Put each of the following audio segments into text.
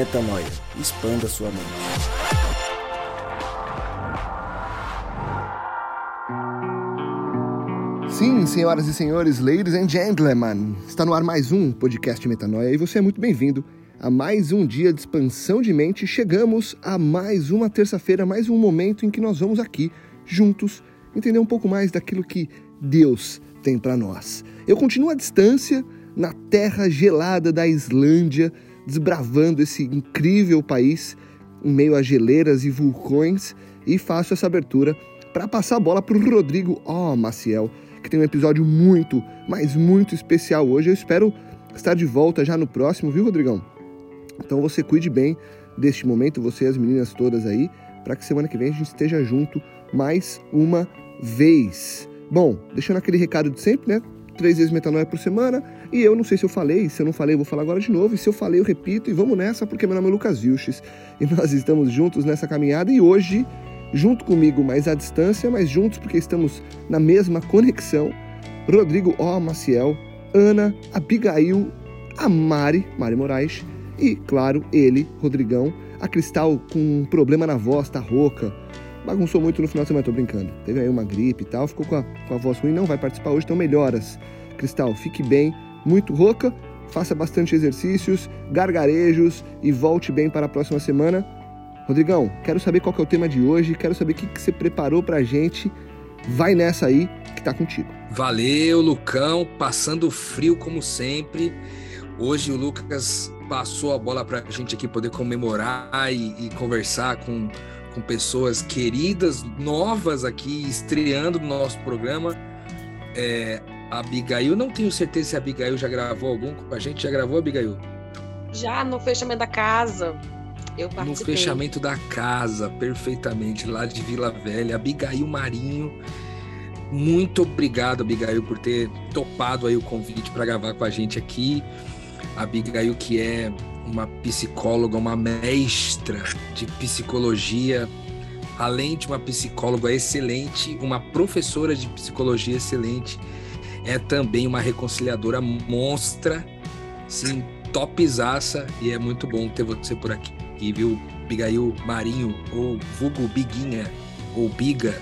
Metanoia. Expanda sua mente. Sim, senhoras e senhores, ladies and gentlemen, está no ar mais um podcast Metanoia e você é muito bem-vindo a mais um dia de expansão de mente. Chegamos a mais uma terça-feira, mais um momento em que nós vamos aqui juntos entender um pouco mais daquilo que Deus tem para nós. Eu continuo à distância na terra gelada da Islândia, desbravando esse incrível país em meio a geleiras e vulcões e faço essa abertura para passar a bola para o Rodrigo oh, Maciel, que tem um episódio muito, mas muito especial hoje. Eu espero estar de volta já no próximo, viu, Rodrigão? Então você cuide bem deste momento, você e as meninas todas aí, para que semana que vem a gente esteja junto mais uma vez. Bom, deixando aquele recado de sempre, né? Três vezes metanoia por semana. E eu não sei se eu falei, se eu não falei, eu vou falar agora de novo. E se eu falei, eu repito. E vamos nessa, porque meu nome é Lucas Vilches. E nós estamos juntos nessa caminhada. E hoje, junto comigo, mas à distância, mas juntos porque estamos na mesma conexão. Rodrigo O. Maciel, Ana, Abigail, a Mari, Mari Moraes. E, claro, ele, Rodrigão, a Cristal com um problema na voz, tá rouca bagunçou muito no final de semana, tô brincando. Teve aí uma gripe e tal, ficou com a, com a voz ruim, não vai participar hoje, então melhoras. Cristal, fique bem, muito rouca, faça bastante exercícios, gargarejos e volte bem para a próxima semana. Rodrigão, quero saber qual é o tema de hoje, quero saber o que, que você preparou pra gente. Vai nessa aí que tá contigo. Valeu, Lucão, passando frio como sempre. Hoje o Lucas passou a bola pra gente aqui poder comemorar e, e conversar com com pessoas queridas, novas aqui, estreando no nosso programa. É, a Abigail, não tenho certeza se a Abigail já gravou algum com a gente. Já gravou, Abigail? Já no fechamento da casa. Eu participei. No fechamento da casa, perfeitamente, lá de Vila Velha. Abigail Marinho. Muito obrigado, Abigail, por ter topado aí o convite para gravar com a gente aqui. A Abigail, que é uma psicóloga, uma mestra de psicologia, além de uma psicóloga excelente, uma professora de psicologia excelente, é também uma reconciliadora monstra, sim, topzaça, e é muito bom ter você por aqui, viu? Bigail Marinho, ou vulgo Biguinha, ou Biga.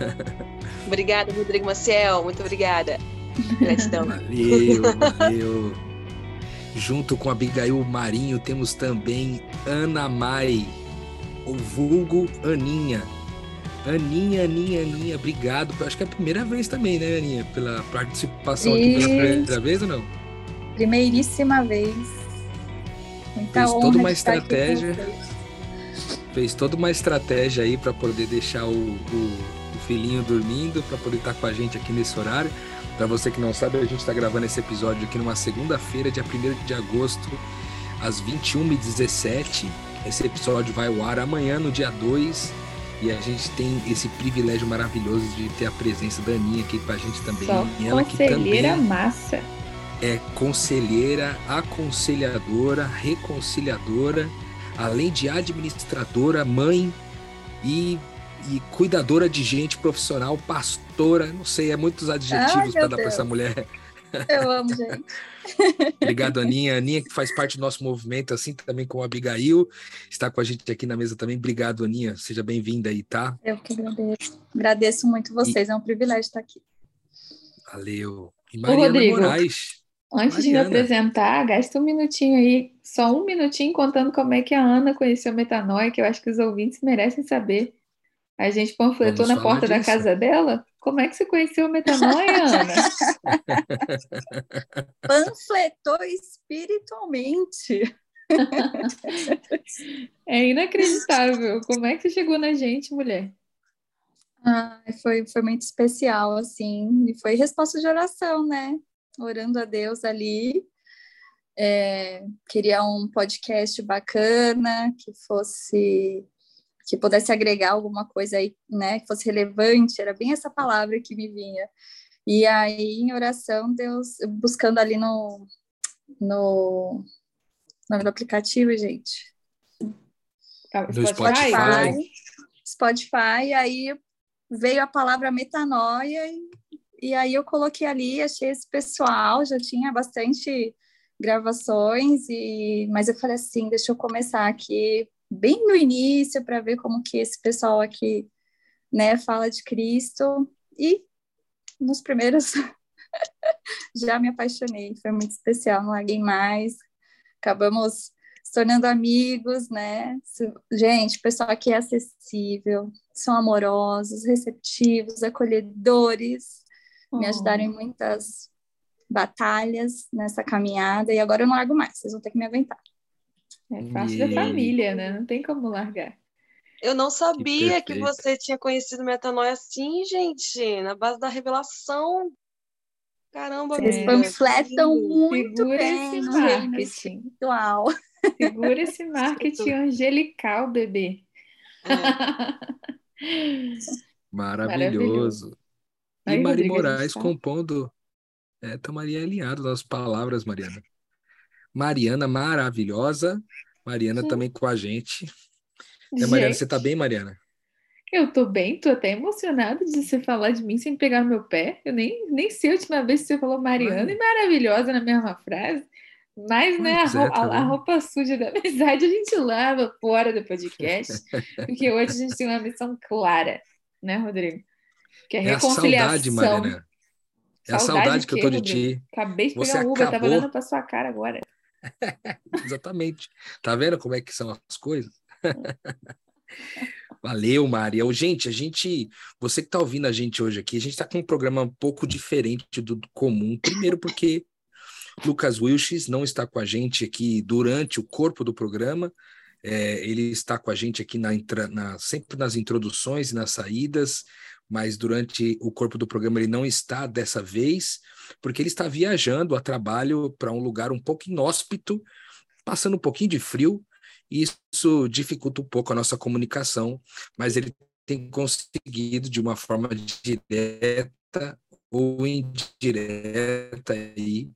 Obrigada, Rodrigo Maciel, muito obrigada. Gratidão. Valeu, valeu. Junto com Abigail Marinho, temos também Ana Mai, o vulgo Aninha. Aninha, Aninha, Aninha, obrigado. Acho que é a primeira vez também, né, Aninha? Pela participação aqui pela primeira vez ou não? Primeiríssima vez. Muita Fez toda uma estratégia. Fez toda uma estratégia aí para poder deixar o, o, o filhinho dormindo, para poder estar com a gente aqui nesse horário. Para você que não sabe, a gente está gravando esse episódio aqui numa segunda-feira, dia 1 de agosto, às 21h17. Esse episódio vai ao ar amanhã, no dia 2. E a gente tem esse privilégio maravilhoso de ter a presença da Aninha aqui com a gente também. Só e ela que também massa. É conselheira, aconselhadora, reconciliadora, além de administradora, mãe e e cuidadora de gente, profissional, pastora, não sei, é muitos adjetivos para dar para essa mulher. Eu amo, gente. Obrigado, Aninha. Aninha, que faz parte do nosso movimento, assim também com a Abigail, está com a gente aqui na mesa também. Obrigado, Aninha. Seja bem-vinda aí, tá? Eu que agradeço. Agradeço muito vocês, e... é um privilégio estar aqui. Valeu. E Mariana Rodrigo, Moraes. Antes Mariana. de me apresentar, gasta um minutinho aí, só um minutinho contando como é que a Ana conheceu Metanoia, que eu acho que os ouvintes merecem saber. A gente panfletou Vamos na porta disso. da casa dela? Como é que você conheceu a metanoia, Ana? Panfletou espiritualmente. é inacreditável. Como é que você chegou na gente, mulher? Ah, foi, foi muito especial, assim. E foi resposta de oração, né? Orando a Deus ali. É, queria um podcast bacana, que fosse que pudesse agregar alguma coisa aí, né, que fosse relevante, era bem essa palavra que me vinha. E aí, em oração, Deus, buscando ali no, no, no aplicativo, gente. No Spotify. Spotify, Spotify, aí veio a palavra metanoia e, e aí eu coloquei ali, achei esse pessoal, já tinha bastante gravações e mas eu falei assim, deixa eu começar aqui bem no início para ver como que esse pessoal aqui, né, fala de Cristo e nos primeiros já me apaixonei, foi muito especial, não larguei mais. Acabamos se tornando amigos, né? Gente, o pessoal aqui é acessível, são amorosos, receptivos, acolhedores, me ajudaram em muitas batalhas nessa caminhada e agora eu não largo mais, vocês vão ter que me aguentar. É fácil da família, né? Não tem como largar. Eu não sabia que, que você tinha conhecido Metanoia assim, gente, na base da revelação. Caramba, Vocês panfletam muito Segura bem esse marketing. espiritual. Segura esse marketing angelical, bebê. É. Maravilhoso. E Mari Moraes compondo. É, Maria alinhado nas palavras, Mariana. Mariana maravilhosa. Mariana Sim. também com a gente. É, Mariana, você tá bem, Mariana? Eu tô bem, tô até emocionada de você falar de mim sem pegar no meu pé. Eu nem, nem sei a última vez que você falou Mariana e maravilhosa na mesma frase. Mas, né, a, é, roupa, a, a, roupa suja da amizade a gente lava fora do podcast, porque hoje a gente tem uma missão clara, né, Rodrigo? Que é a reconciliação. É a saudade, Mariana. É a saudade, que, que eu tô de ti. Acabei de pegar Você um Uber, acabou... tava olhando pra sua cara agora. Exatamente. Tá vendo como é que são as coisas? Valeu, Maria. Gente, a gente, você que está ouvindo a gente hoje aqui, a gente está com um programa um pouco diferente do comum. Primeiro, porque Lucas Wilches não está com a gente aqui durante o corpo do programa. É, ele está com a gente aqui na, na, sempre nas introduções e nas saídas, mas durante o corpo do programa ele não está dessa vez, porque ele está viajando a trabalho para um lugar um pouco inóspito, passando um pouquinho de frio, isso dificulta um pouco a nossa comunicação, mas ele tem conseguido de uma forma direta ou indireta aí,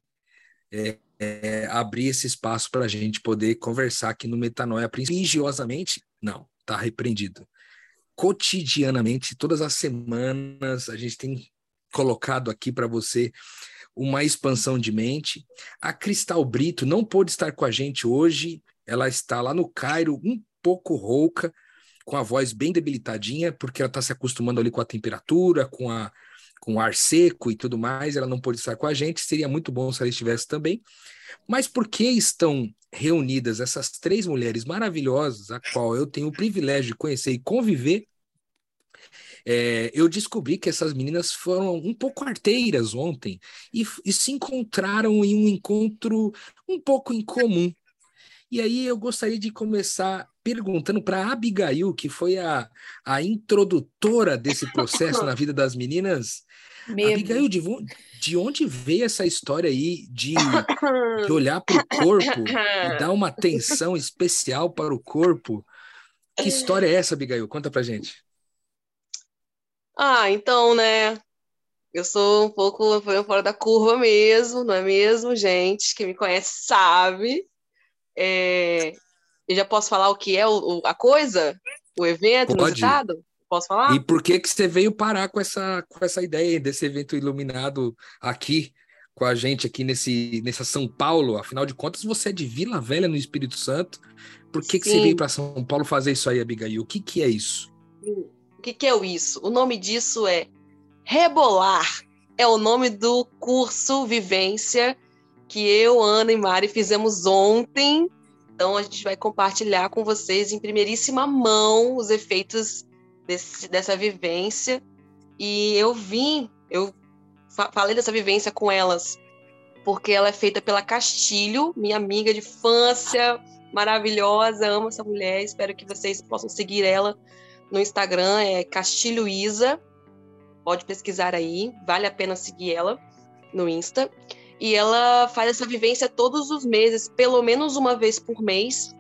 é, é, abrir esse espaço para a gente poder conversar aqui no Metanoia, religiosamente, não, está repreendido. Cotidianamente, todas as semanas, a gente tem colocado aqui para você uma expansão de mente. A Cristal Brito não pôde estar com a gente hoje, ela está lá no Cairo, um pouco rouca, com a voz bem debilitadinha, porque ela está se acostumando ali com a temperatura, com, a, com ar seco e tudo mais. Ela não pôde estar com a gente, seria muito bom se ela estivesse também. Mas por que estão reunidas essas três mulheres maravilhosas, a qual eu tenho o privilégio de conhecer e conviver? É, eu descobri que essas meninas foram um pouco arteiras ontem e, e se encontraram em um encontro um pouco incomum. E aí eu gostaria de começar perguntando para Abigail, que foi a, a introdutora desse processo na vida das meninas. Medo. Abigail, de, de onde veio essa história aí de, de olhar para o corpo e dar uma atenção especial para o corpo? Que história é essa, Abigail? Conta pra gente. Ah, então, né? Eu sou um pouco fora da curva mesmo, não é mesmo, gente? Quem me conhece sabe. É, eu já posso falar o que é o, a coisa? O evento Pode. inusitado? Posso falar? E por que que você veio parar com essa, com essa ideia desse evento iluminado aqui com a gente aqui nesse nessa São Paulo? Afinal de contas, você é de Vila Velha no Espírito Santo. Por que, que você veio para São Paulo fazer isso aí, Abigail? O que, que é isso? O que, que é isso? O nome disso é Rebolar. É o nome do curso Vivência que eu, Ana e Mari fizemos ontem. Então a gente vai compartilhar com vocês em primeiríssima mão os efeitos desse, dessa vivência. E eu vim, eu falei dessa vivência com elas, porque ela é feita pela Castilho, minha amiga de infância, maravilhosa, amo essa mulher, espero que vocês possam seguir ela no Instagram, é Castilho Isa, pode pesquisar aí, vale a pena seguir ela no Insta. E ela faz essa vivência todos os meses, pelo menos uma vez por mês,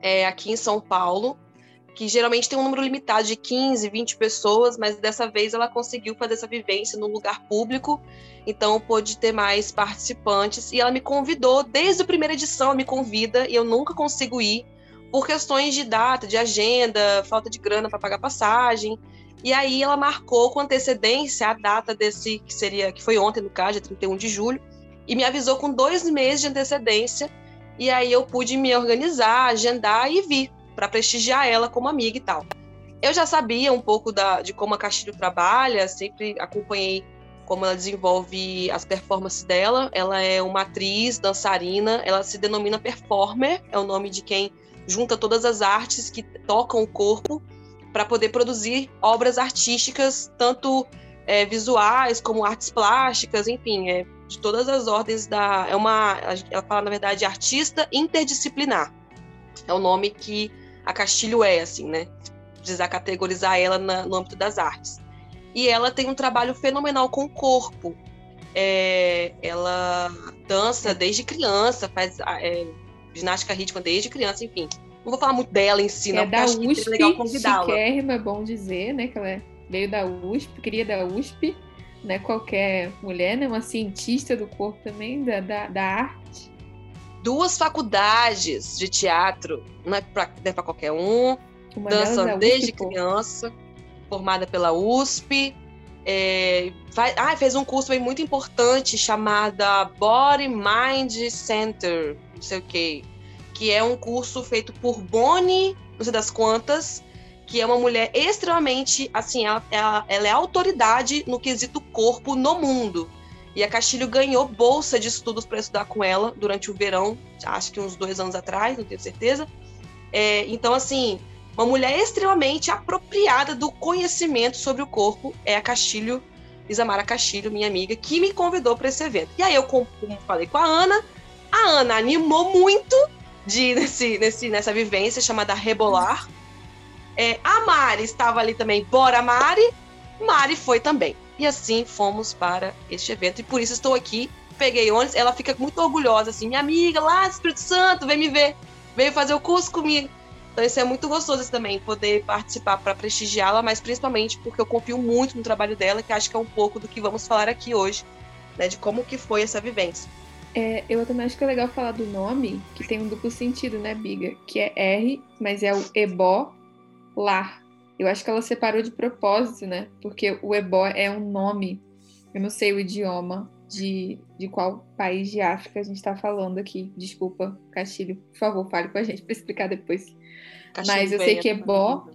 é, aqui em São Paulo, que geralmente tem um número limitado de 15, 20 pessoas, mas dessa vez ela conseguiu fazer essa vivência num lugar público, então pôde ter mais participantes. E ela me convidou, desde a primeira edição, ela me convida, e eu nunca consigo ir, por questões de data, de agenda, falta de grana para pagar passagem. E aí ela marcou com antecedência a data desse que seria que foi ontem no caso, dia 31 de julho, e me avisou com dois meses de antecedência. E aí eu pude me organizar, agendar e vir para prestigiar ela como amiga e tal. Eu já sabia um pouco da, de como a Castilho trabalha, sempre acompanhei como ela desenvolve as performances dela. Ela é uma atriz, dançarina, ela se denomina performer, é o nome de quem junta todas as artes que tocam o corpo para poder produzir obras artísticas, tanto é, visuais como artes plásticas, enfim, é, de todas as ordens da. É uma. Ela fala, na verdade, artista interdisciplinar. É o nome que a Castilho é, assim, né? Precisar categorizar ela na, no âmbito das artes. E ela tem um trabalho fenomenal com o corpo. É, ela dança desde criança, faz é, ginástica rítmica desde criança, enfim. Não vou falar muito dela em si, não, é da USP, é legal convidá-la. é bom dizer, né? Que ela é, veio da USP, queria da USP, né? Qualquer mulher, né? Uma cientista do corpo também, da, da, da arte. Duas faculdades de teatro, não é para é qualquer um. Uma dança desde USP, criança, formada pela USP. É, faz, ah, fez um curso muito importante chamada Body Mind Center, não sei o que, que é um curso feito por Bonnie, não sei das quantas, que é uma mulher extremamente, assim, ela, ela, ela é autoridade no quesito corpo no mundo. E a Castilho ganhou bolsa de estudos para estudar com ela durante o verão, acho que uns dois anos atrás, não tenho certeza. É, então, assim, uma mulher extremamente apropriada do conhecimento sobre o corpo é a Castilho, Isamara Castilho, minha amiga, que me convidou para esse evento. E aí eu, como falei com a Ana, a Ana animou muito de nesse, nesse, nessa vivência chamada Rebolar. É, a Mari estava ali também, bora Mari. Mari foi também. E assim fomos para este evento. E por isso estou aqui. Peguei ônibus. Ela fica muito orgulhosa, assim, minha amiga lá do Espírito Santo, vem me ver. Veio fazer o curso comigo. Então isso é muito gostoso também, poder participar para prestigiá-la, mas principalmente porque eu confio muito no trabalho dela, que acho que é um pouco do que vamos falar aqui hoje, né, de como que foi essa vivência. É, eu também acho que é legal falar do nome, que tem um duplo sentido, né, Biga? Que é R, mas é o ebó lar. Eu acho que ela separou de propósito, né? Porque o ebó é um nome, eu não sei o idioma de, de qual país de África a gente está falando aqui. Desculpa, Castilho, por favor, fale com a gente para explicar depois. Mas eu sei que ebó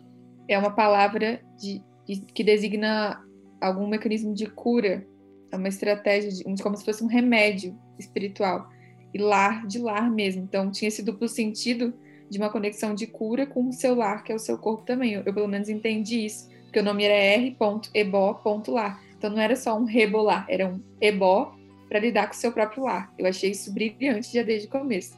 é uma palavra de, de, que designa algum mecanismo de cura, é uma estratégia de, como se fosse um remédio espiritual e lar de lar mesmo. Então tinha esse duplo sentido de uma conexão de cura com o seu lar, que é o seu corpo também. Eu, eu pelo menos entendi isso, porque o nome era r.ebó.lar. Então não era só um rebolar, era um ebó para lidar com o seu próprio lar. Eu achei isso brilhante já desde o começo.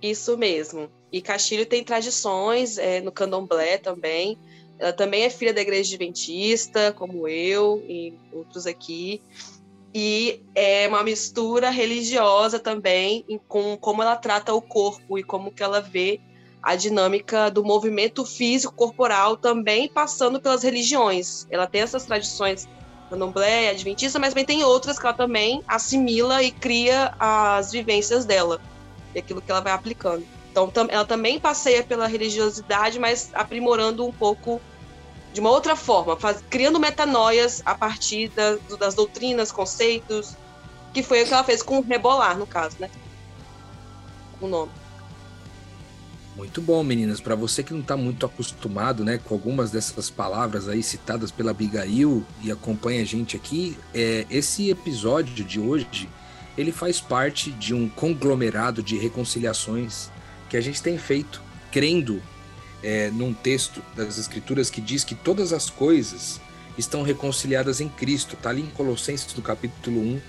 Isso mesmo. E Castilho tem tradições é, no candomblé também. Ela também é filha da igreja adventista, como eu e outros aqui. E é uma mistura religiosa também com como ela trata o corpo e como que ela vê a dinâmica do movimento físico corporal também passando pelas religiões. Ela tem essas tradições candomblé, adventista, mas também tem outras que ela também assimila e cria as vivências dela e aquilo que ela vai aplicando. Então, ela também passeia pela religiosidade, mas aprimorando um pouco de uma outra forma, faz, criando metanoias a partir da, das doutrinas, conceitos, que foi o que ela fez com o Rebolar, no caso, né? O nome. Muito bom, meninas. Para você que não está muito acostumado, né, com algumas dessas palavras aí citadas pela Abigail e acompanha a gente aqui, é, esse episódio de hoje ele faz parte de um conglomerado de reconciliações que a gente tem feito, crendo é, num texto das Escrituras que diz que todas as coisas estão reconciliadas em Cristo. Está ali em Colossenses, no capítulo 1,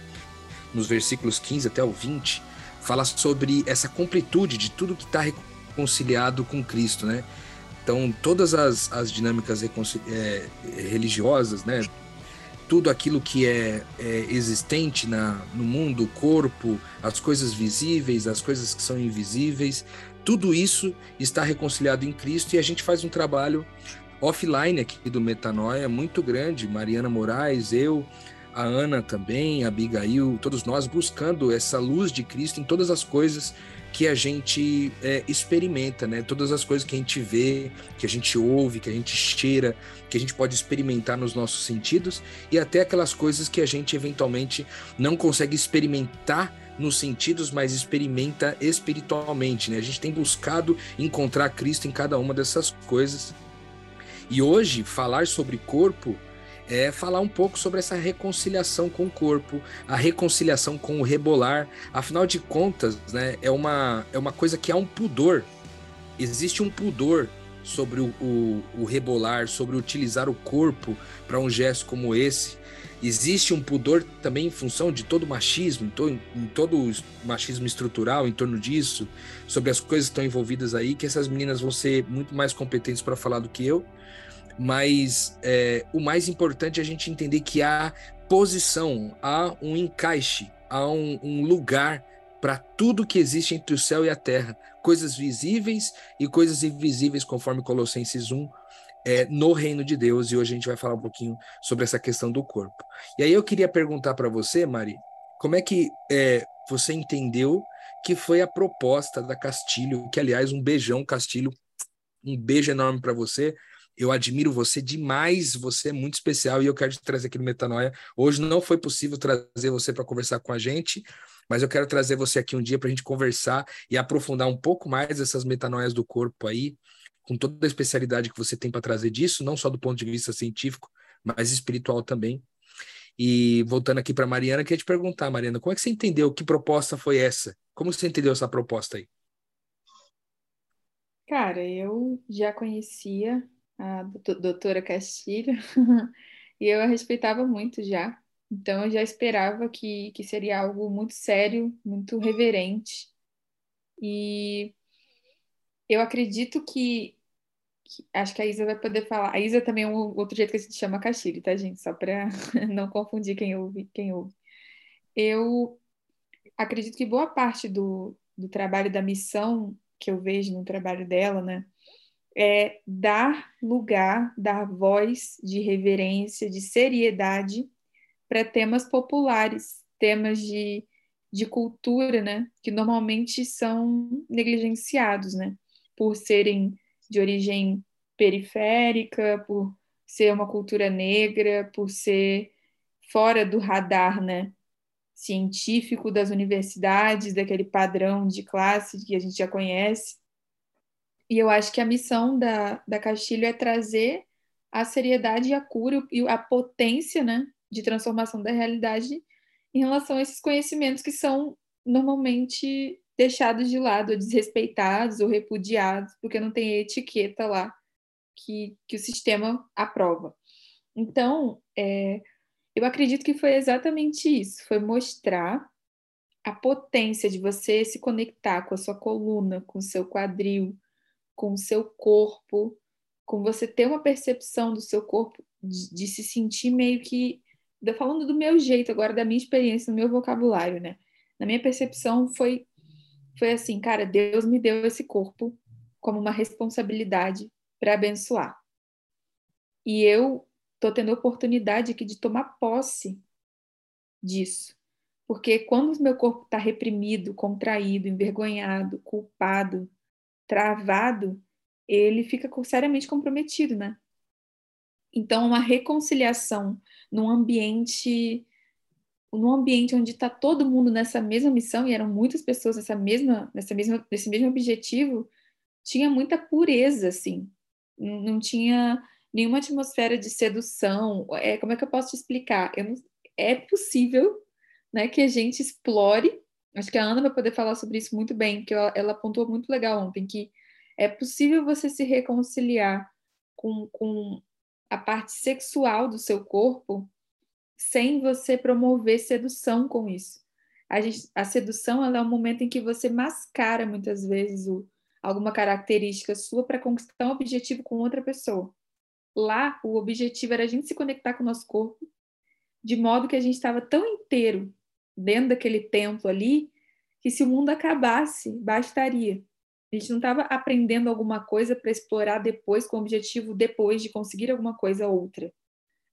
nos versículos 15 até o 20, fala sobre essa completude de tudo que está reconciliado com Cristo, né? Então, todas as, as dinâmicas é, religiosas, né? tudo aquilo que é, é existente na, no mundo, o corpo, as coisas visíveis, as coisas que são invisíveis, tudo isso está reconciliado em Cristo e a gente faz um trabalho offline aqui do Metanoia muito grande. Mariana Moraes, eu, a Ana também, a Abigail, todos nós buscando essa luz de Cristo em todas as coisas que a gente é, experimenta, né? Todas as coisas que a gente vê, que a gente ouve, que a gente cheira, que a gente pode experimentar nos nossos sentidos e até aquelas coisas que a gente eventualmente não consegue experimentar nos sentidos, mas experimenta espiritualmente, né? A gente tem buscado encontrar Cristo em cada uma dessas coisas. E hoje falar sobre corpo é falar um pouco sobre essa reconciliação com o corpo, a reconciliação com o rebolar. Afinal de contas, né, é uma, é uma coisa que há um pudor. Existe um pudor sobre o, o, o rebolar, sobre utilizar o corpo para um gesto como esse. Existe um pudor também em função de todo o machismo, em, to, em todo o machismo estrutural em torno disso, sobre as coisas que estão envolvidas aí, que essas meninas vão ser muito mais competentes para falar do que eu mas é, o mais importante é a gente entender que há posição, há um encaixe, há um, um lugar para tudo que existe entre o céu e a terra, coisas visíveis e coisas invisíveis, conforme Colossenses 1, é, no reino de Deus. E hoje a gente vai falar um pouquinho sobre essa questão do corpo. E aí eu queria perguntar para você, Mari, como é que é, você entendeu que foi a proposta da Castilho, que aliás, um beijão, Castilho, um beijo enorme para você. Eu admiro você demais, você é muito especial e eu quero te trazer aqui no Metanoia. Hoje não foi possível trazer você para conversar com a gente, mas eu quero trazer você aqui um dia para a gente conversar e aprofundar um pouco mais essas metanoias do corpo aí, com toda a especialidade que você tem para trazer disso, não só do ponto de vista científico, mas espiritual também. E voltando aqui para Mariana, queria te perguntar, Mariana, como é que você entendeu? Que proposta foi essa? Como você entendeu essa proposta aí? Cara, eu já conhecia a doutora Castilho, e eu a respeitava muito já. Então eu já esperava que, que seria algo muito sério, muito reverente. E eu acredito que, que, acho que a Isa vai poder falar. A Isa também é um outro jeito que a gente chama Castilho, tá, gente? Só para não confundir quem ouve, quem ouve. Eu acredito que boa parte do, do trabalho da missão que eu vejo no trabalho dela, né? É dar lugar, dar voz de reverência, de seriedade para temas populares, temas de, de cultura, né, que normalmente são negligenciados, né, por serem de origem periférica, por ser uma cultura negra, por ser fora do radar, né, científico das universidades, daquele padrão de classe que a gente já conhece. E eu acho que a missão da, da Castilho é trazer a seriedade e a cura e a potência né, de transformação da realidade em relação a esses conhecimentos que são normalmente deixados de lado, ou desrespeitados ou repudiados, porque não tem etiqueta lá que, que o sistema aprova. Então, é, eu acredito que foi exatamente isso, foi mostrar a potência de você se conectar com a sua coluna, com o seu quadril, com o seu corpo, com você ter uma percepção do seu corpo, de, de se sentir meio que. Falando do meu jeito agora, da minha experiência, do meu vocabulário, né? Na minha percepção, foi, foi assim, cara, Deus me deu esse corpo como uma responsabilidade para abençoar. E eu tô tendo a oportunidade aqui de tomar posse disso. Porque quando o meu corpo está reprimido, contraído, envergonhado, culpado, travado, ele fica seriamente comprometido, né? Então, uma reconciliação num ambiente num ambiente onde está todo mundo nessa mesma missão e eram muitas pessoas nessa mesma nessa mesma nesse mesmo objetivo, tinha muita pureza, assim. Não, tinha nenhuma atmosfera de sedução. É, como é que eu posso te explicar? Não, é possível, né, que a gente explore Acho que a Ana vai poder falar sobre isso muito bem, que ela, ela muito legal ontem, que é possível você se reconciliar com, com a parte sexual do seu corpo sem você promover sedução com isso. A, gente, a sedução é um momento em que você mascara muitas vezes o, alguma característica sua para conquistar um objetivo com outra pessoa. Lá, o objetivo era a gente se conectar com o nosso corpo, de modo que a gente estava tão inteiro dentro daquele templo ali, que se o mundo acabasse, bastaria. A gente não estava aprendendo alguma coisa para explorar depois, com o objetivo depois de conseguir alguma coisa outra.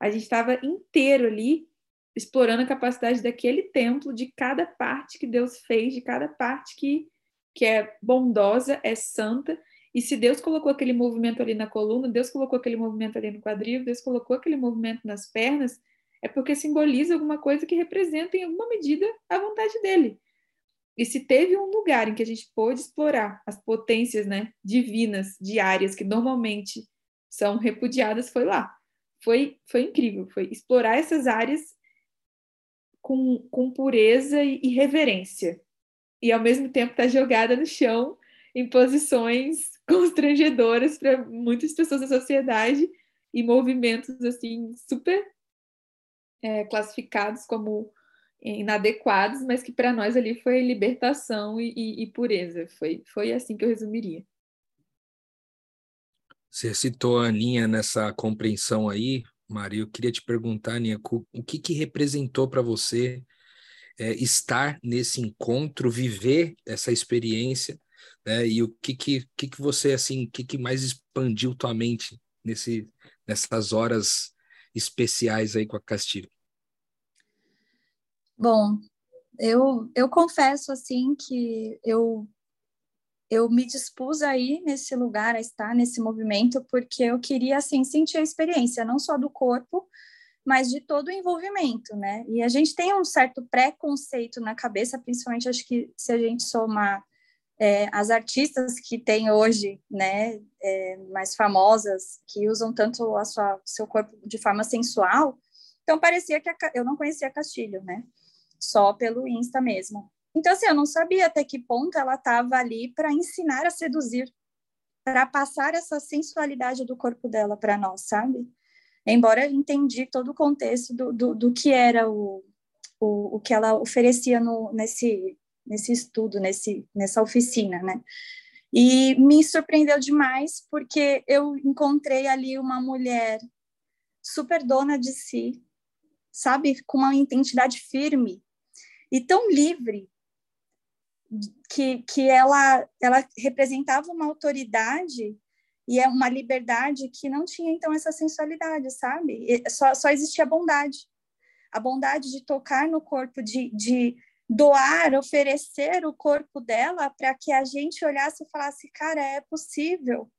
A gente estava inteiro ali, explorando a capacidade daquele templo, de cada parte que Deus fez, de cada parte que, que é bondosa, é santa. E se Deus colocou aquele movimento ali na coluna, Deus colocou aquele movimento ali no quadril, Deus colocou aquele movimento nas pernas, é porque simboliza alguma coisa que representa, em alguma medida, a vontade dele. E se teve um lugar em que a gente pôde explorar as potências né, divinas diárias que normalmente são repudiadas, foi lá. Foi, foi incrível, foi explorar essas áreas com, com pureza e, e reverência. E ao mesmo tempo estar tá jogada no chão em posições constrangedoras para muitas pessoas da sociedade e movimentos assim super é, classificados como inadequados, mas que para nós ali foi libertação e, e, e, pureza. Foi, foi assim que eu resumiria. Você citou a Aninha nessa compreensão aí, Maria. Eu queria te perguntar, Aninha, o que, que representou para você é, estar nesse encontro, viver essa experiência, né? E o que que, que, que você, assim, o que, que mais expandiu tua mente nesse, nessas horas especiais aí com a Castilho? Bom, eu, eu confesso assim que eu eu me dispus a ir nesse lugar, a estar nesse movimento, porque eu queria assim sentir a experiência não só do corpo, mas de todo o envolvimento, né? E a gente tem um certo preconceito na cabeça, principalmente acho que se a gente somar é, as artistas que tem hoje, né, é, mais famosas, que usam tanto a sua seu corpo de forma sensual, então parecia que a, eu não conhecia Castilho, né? só pelo Insta mesmo. Então, assim, eu não sabia até que ponto ela estava ali para ensinar a seduzir, para passar essa sensualidade do corpo dela para nós, sabe? Embora eu entendi todo o contexto do, do, do que era o, o, o que ela oferecia no, nesse, nesse estudo, nesse, nessa oficina, né? E me surpreendeu demais, porque eu encontrei ali uma mulher super dona de si, sabe? Com uma identidade firme, e tão livre que, que ela, ela representava uma autoridade e é uma liberdade que não tinha então essa sensualidade, sabe? Só, só existia a bondade. A bondade de tocar no corpo, de, de doar, oferecer o corpo dela para que a gente olhasse e falasse, cara, é possível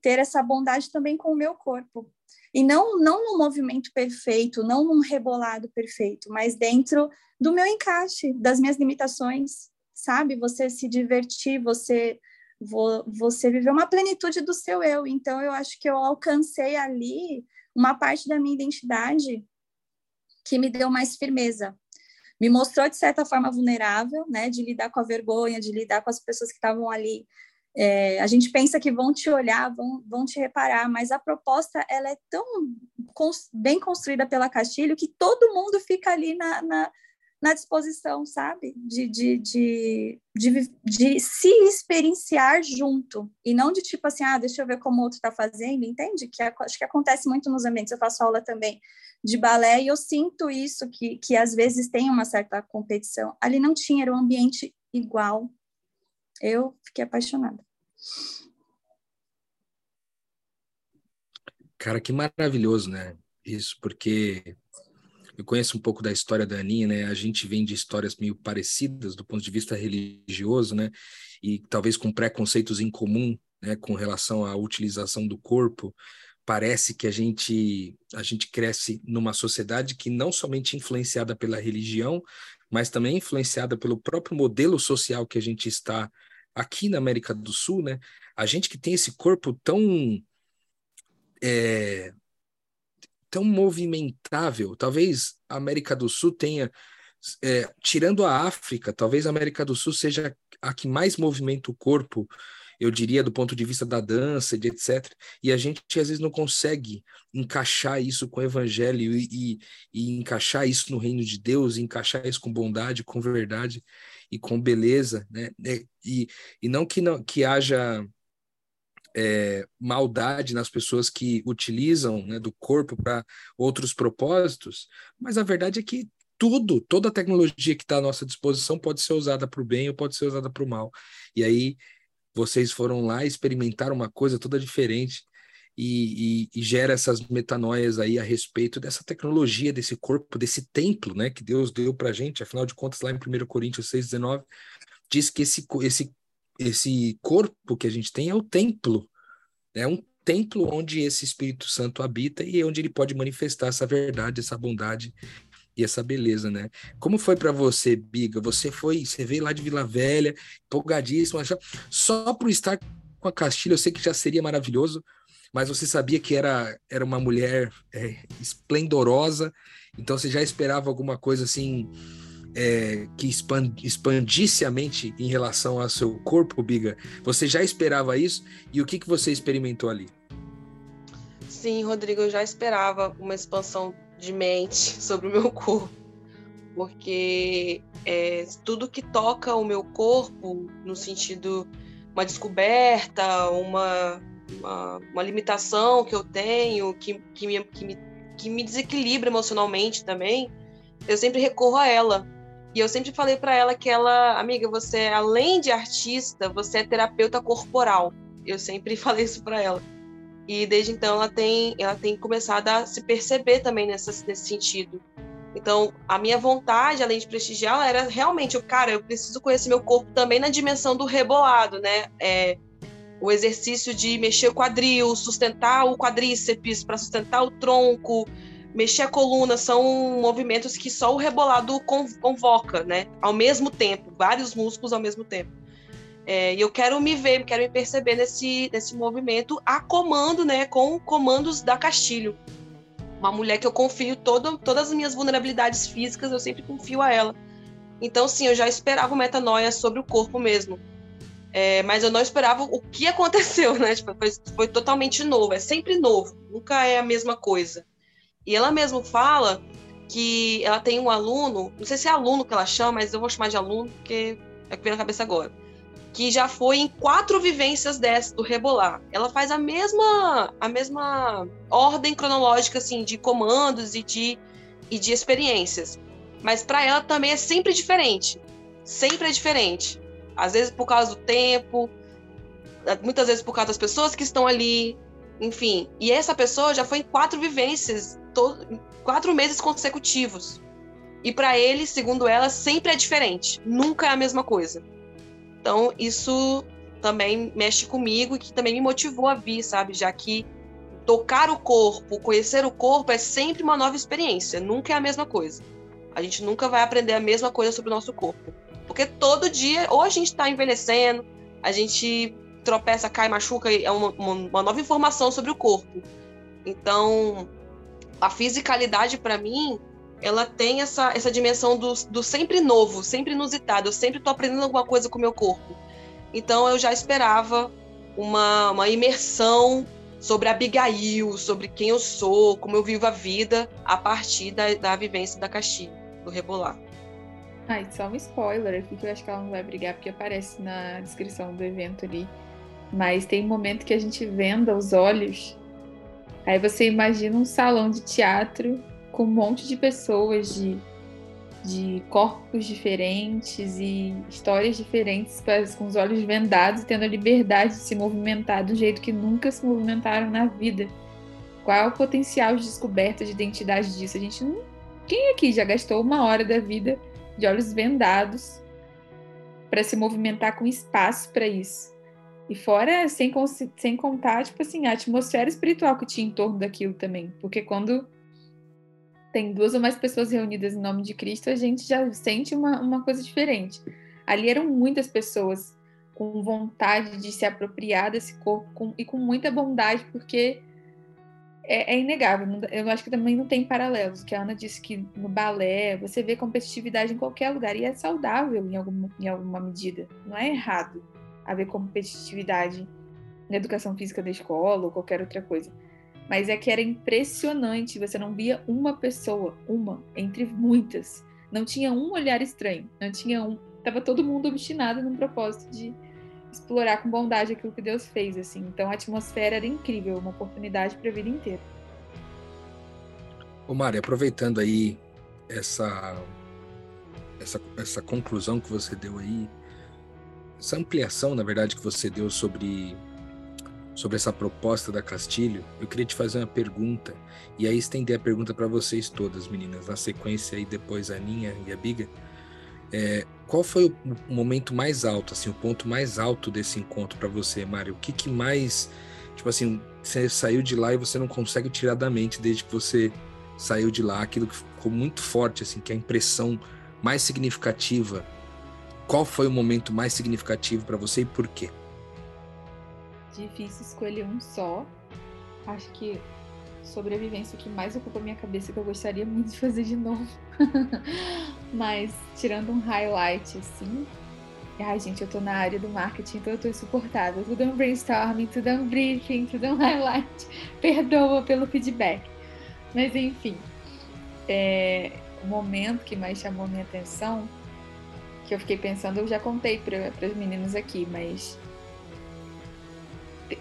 ter essa bondade também com o meu corpo. E não, não num movimento perfeito, não num rebolado perfeito, mas dentro do meu encaixe, das minhas limitações, sabe? Você se divertir, você você viver uma plenitude do seu eu. Então eu acho que eu alcancei ali uma parte da minha identidade que me deu mais firmeza. Me mostrou de certa forma vulnerável, né, de lidar com a vergonha, de lidar com as pessoas que estavam ali é, a gente pensa que vão te olhar, vão, vão te reparar, mas a proposta ela é tão bem construída pela Castilho que todo mundo fica ali na, na, na disposição, sabe? De, de, de, de, de, se experienciar junto. E não de tipo assim, ah, deixa eu ver como o outro está fazendo, entende? Que acho que acontece muito nos ambientes. Eu faço aula também de balé e eu sinto isso, que, que às vezes tem uma certa competição. Ali não tinha, era um ambiente igual, eu fiquei apaixonada. Cara, que maravilhoso, né? Isso, porque eu conheço um pouco da história da Aninha, né? A gente vem de histórias meio parecidas do ponto de vista religioso, né? E talvez com preconceitos em comum, né? Com relação à utilização do corpo. Parece que a gente a gente cresce numa sociedade que não somente influenciada pela religião, mas também influenciada pelo próprio modelo social que a gente está aqui na América do Sul, né? A gente que tem esse corpo tão é, tão movimentável, talvez a América do Sul tenha, é, tirando a África, talvez a América do Sul seja a que mais movimenta o corpo eu diria, do ponto de vista da dança, de etc. E a gente às vezes não consegue encaixar isso com o evangelho e, e, e encaixar isso no reino de Deus, encaixar isso com bondade, com verdade e com beleza, né? E, e não que não que haja é, maldade nas pessoas que utilizam né, do corpo para outros propósitos, mas a verdade é que tudo, toda a tecnologia que está à nossa disposição pode ser usada para o bem ou pode ser usada para o mal. E aí vocês foram lá experimentar uma coisa toda diferente. e, e, e, gera essas metanoias aí a respeito dessa tecnologia, desse corpo, desse templo, né, que Deus deu para gente. Afinal de contas, lá em 1 Coríntios 6,19, diz que esse, esse, esse corpo que a gente tem é o templo, é um templo onde esse Espírito Santo habita e onde ele pode manifestar essa verdade, essa bondade e essa beleza, né? Como foi para você, Biga? Você foi, você veio lá de Vila Velha, empolgadíssimo, só por estar com a Castilha, eu sei que já seria maravilhoso, mas você sabia que era, era uma mulher é, esplendorosa, então você já esperava alguma coisa assim é, que expandisse a mente em relação ao seu corpo, Biga? Você já esperava isso? E o que, que você experimentou ali? Sim, Rodrigo, eu já esperava uma expansão de mente sobre o meu corpo, porque é, tudo que toca o meu corpo, no sentido uma descoberta, uma, uma, uma limitação que eu tenho, que, que, me, que, me, que me desequilibra emocionalmente também, eu sempre recorro a ela. E eu sempre falei para ela que ela, amiga, você além de artista, você é terapeuta corporal. Eu sempre falei isso para ela. E desde então ela tem, ela tem começado a se perceber também nessa, nesse sentido. Então, a minha vontade, além de prestigiar, era realmente, eu, cara, eu preciso conhecer meu corpo também na dimensão do rebolado, né? É, o exercício de mexer o quadril, sustentar o quadríceps para sustentar o tronco, mexer a coluna, são movimentos que só o rebolado convoca, né? Ao mesmo tempo, vários músculos ao mesmo tempo. É, e eu quero me ver, quero me perceber nesse, nesse movimento a comando, né? Com comandos da Castilho uma mulher que eu confio todo, todas as minhas vulnerabilidades físicas, eu sempre confio a ela. Então, sim, eu já esperava metanoia sobre o corpo mesmo. É, mas eu não esperava o que aconteceu, né? Tipo, foi, foi, totalmente novo, é sempre novo, nunca é a mesma coisa. E ela mesma fala que ela tem um aluno, não sei se é aluno que ela chama, mas eu vou chamar de aluno porque é que vem na cabeça agora que já foi em quatro vivências dessa do Rebolar. Ela faz a mesma a mesma ordem cronológica assim de comandos e de e de experiências. Mas para ela também é sempre diferente. Sempre é diferente. Às vezes por causa do tempo, muitas vezes por causa das pessoas que estão ali, enfim. E essa pessoa já foi em quatro vivências, todo, quatro meses consecutivos. E para ele, segundo ela, sempre é diferente. Nunca é a mesma coisa. Então, isso também mexe comigo e que também me motivou a vir, sabe? Já que tocar o corpo, conhecer o corpo é sempre uma nova experiência, nunca é a mesma coisa. A gente nunca vai aprender a mesma coisa sobre o nosso corpo. Porque todo dia, ou a gente está envelhecendo, a gente tropeça, cai, machuca, é uma, uma, uma nova informação sobre o corpo. Então, a fisicalidade, para mim, ela tem essa, essa dimensão do, do sempre novo, sempre inusitado. Eu sempre estou aprendendo alguma coisa com o meu corpo. Então eu já esperava uma, uma imersão sobre Abigail, sobre quem eu sou, como eu vivo a vida a partir da, da vivência da Caxi, do Rebolar. Ah, só um spoiler aqui que eu acho que ela não vai brigar porque aparece na descrição do evento ali. Mas tem um momento que a gente venda os olhos. Aí você imagina um salão de teatro com um monte de pessoas de, de corpos diferentes e histórias diferentes, com os olhos vendados, tendo a liberdade de se movimentar do jeito que nunca se movimentaram na vida. Qual é o potencial de descoberta de identidade disso? A gente não. Quem aqui já gastou uma hora da vida de olhos vendados para se movimentar com espaço para isso? E fora, sem, sem contar, tipo assim, a atmosfera espiritual que tinha em torno daquilo também. Porque quando tem duas ou mais pessoas reunidas em nome de Cristo, a gente já sente uma, uma coisa diferente. Ali eram muitas pessoas com vontade de se apropriar desse corpo com, e com muita bondade, porque é, é, inegável. Eu acho que também não tem paralelos. Que a Ana disse que no balé você vê competitividade em qualquer lugar e é saudável em alguma, em alguma medida. Não é errado haver competitividade na educação física da escola ou qualquer outra coisa. Mas é que era impressionante, você não via uma pessoa, uma, entre muitas. Não tinha um olhar estranho, não tinha um. Tava todo mundo obstinado num propósito de explorar com bondade aquilo que Deus fez, assim. Então a atmosfera era incrível, uma oportunidade para a vida inteira. Ô Mari, aproveitando aí essa, essa, essa conclusão que você deu aí, essa ampliação, na verdade, que você deu sobre sobre essa proposta da Castilho, eu queria te fazer uma pergunta e aí estender a pergunta para vocês todas, meninas, na sequência aí depois a Aninha e a Biga. É, qual foi o momento mais alto, assim, o ponto mais alto desse encontro para você, Mário? O que, que mais, tipo assim, você saiu de lá e você não consegue tirar da mente desde que você saiu de lá, aquilo que ficou muito forte, assim, que é a impressão mais significativa. Qual foi o momento mais significativo para você e por quê? Difícil escolher um só. Acho que sobrevivência que mais ocupa minha cabeça que eu gostaria muito de fazer de novo. Mas tirando um highlight assim. Ai, gente, eu tô na área do marketing, então eu tô insuportável. Tudo é um brainstorming, tudo é um briefing, tudo é um highlight. Perdoa pelo feedback. Mas enfim, é, o momento que mais chamou minha atenção, que eu fiquei pensando, eu já contei para as meninas aqui, mas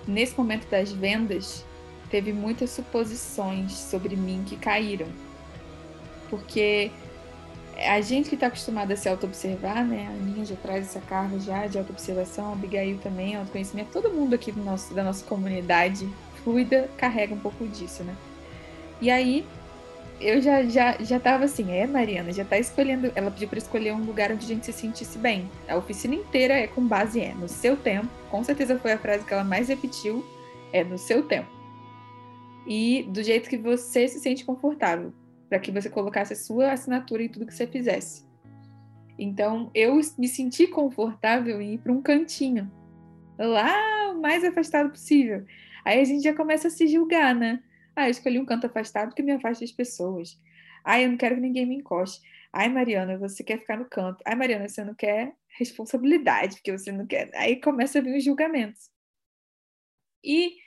nesse momento das vendas, teve muitas suposições sobre mim que caíram. Porque a gente que está acostumada a se auto-observar, né? A Aninha já traz essa carga já de auto-observação, a Abigail também, autoconhecimento. Todo mundo aqui do nosso, da nossa comunidade fluida carrega um pouco disso, né? E aí, eu já, já, já tava assim, é, Mariana, já tá escolhendo. Ela pediu para escolher um lugar onde a gente se sentisse bem. A oficina inteira é com base é no seu tempo. Com certeza foi a frase que ela mais repetiu, é no seu tempo. E do jeito que você se sente confortável, para que você colocasse a sua assinatura em tudo que você fizesse. Então, eu me senti confortável em ir para um cantinho, lá o mais afastado possível. Aí a gente já começa a se julgar, né? Ah, eu escolhi um canto afastado que me afasta das pessoas. Ah, eu não quero que ninguém me encoste. Ai, Mariana, você quer ficar no canto. Ai, Mariana, você não quer responsabilidade, porque você não quer. Aí começa a vir os julgamentos. E